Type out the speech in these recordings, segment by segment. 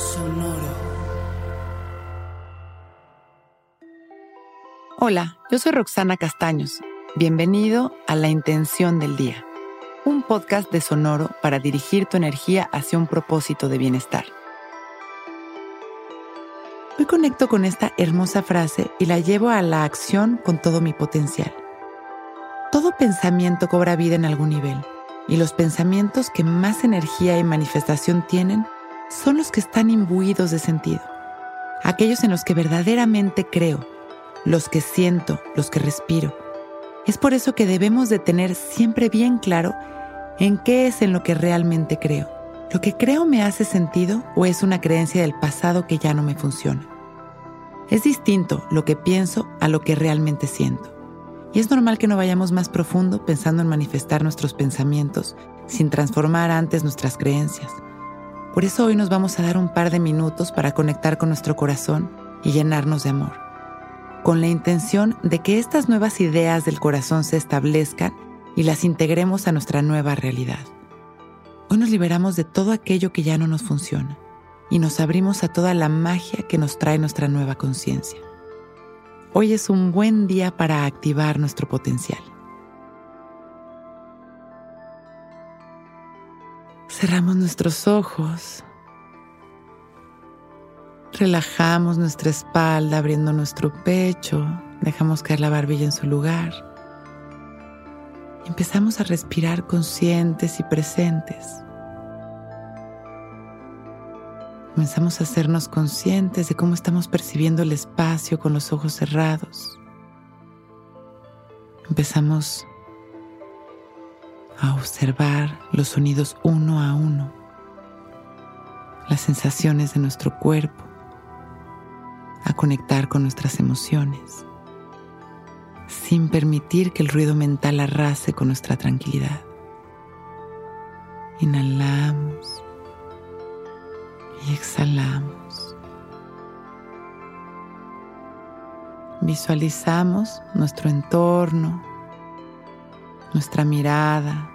Sonoro. Hola, yo soy Roxana Castaños. Bienvenido a La Intención del Día, un podcast de Sonoro para dirigir tu energía hacia un propósito de bienestar. Hoy conecto con esta hermosa frase y la llevo a la acción con todo mi potencial. Todo pensamiento cobra vida en algún nivel y los pensamientos que más energía y manifestación tienen son los que están imbuidos de sentido, aquellos en los que verdaderamente creo, los que siento, los que respiro. Es por eso que debemos de tener siempre bien claro en qué es en lo que realmente creo. ¿Lo que creo me hace sentido o es una creencia del pasado que ya no me funciona? Es distinto lo que pienso a lo que realmente siento. Y es normal que no vayamos más profundo pensando en manifestar nuestros pensamientos sin transformar antes nuestras creencias. Por eso hoy nos vamos a dar un par de minutos para conectar con nuestro corazón y llenarnos de amor, con la intención de que estas nuevas ideas del corazón se establezcan y las integremos a nuestra nueva realidad. Hoy nos liberamos de todo aquello que ya no nos funciona y nos abrimos a toda la magia que nos trae nuestra nueva conciencia. Hoy es un buen día para activar nuestro potencial. Cerramos nuestros ojos. Relajamos nuestra espalda abriendo nuestro pecho. Dejamos caer la barbilla en su lugar. Empezamos a respirar conscientes y presentes. Comenzamos a hacernos conscientes de cómo estamos percibiendo el espacio con los ojos cerrados. Empezamos a observar los sonidos uno a uno, las sensaciones de nuestro cuerpo, a conectar con nuestras emociones, sin permitir que el ruido mental arrase con nuestra tranquilidad. Inhalamos y exhalamos. Visualizamos nuestro entorno, nuestra mirada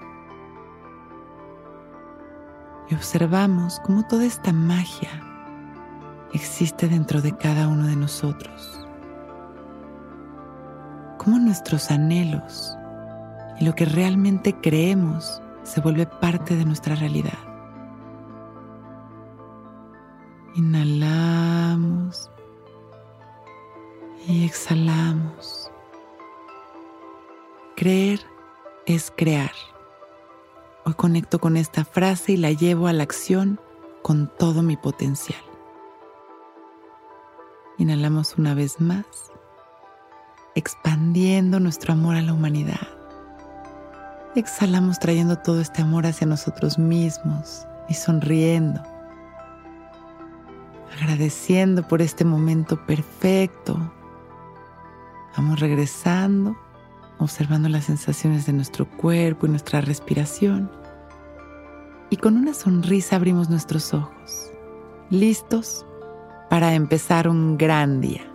y observamos cómo toda esta magia existe dentro de cada uno de nosotros. Cómo nuestros anhelos y lo que realmente creemos se vuelve parte de nuestra realidad. Inhalamos y exhalamos. Creer es crear. Hoy conecto con esta frase y la llevo a la acción con todo mi potencial. Inhalamos una vez más, expandiendo nuestro amor a la humanidad. Exhalamos trayendo todo este amor hacia nosotros mismos y sonriendo agradeciendo por este momento perfecto. Vamos regresando, observando las sensaciones de nuestro cuerpo y nuestra respiración. Y con una sonrisa abrimos nuestros ojos, listos para empezar un gran día.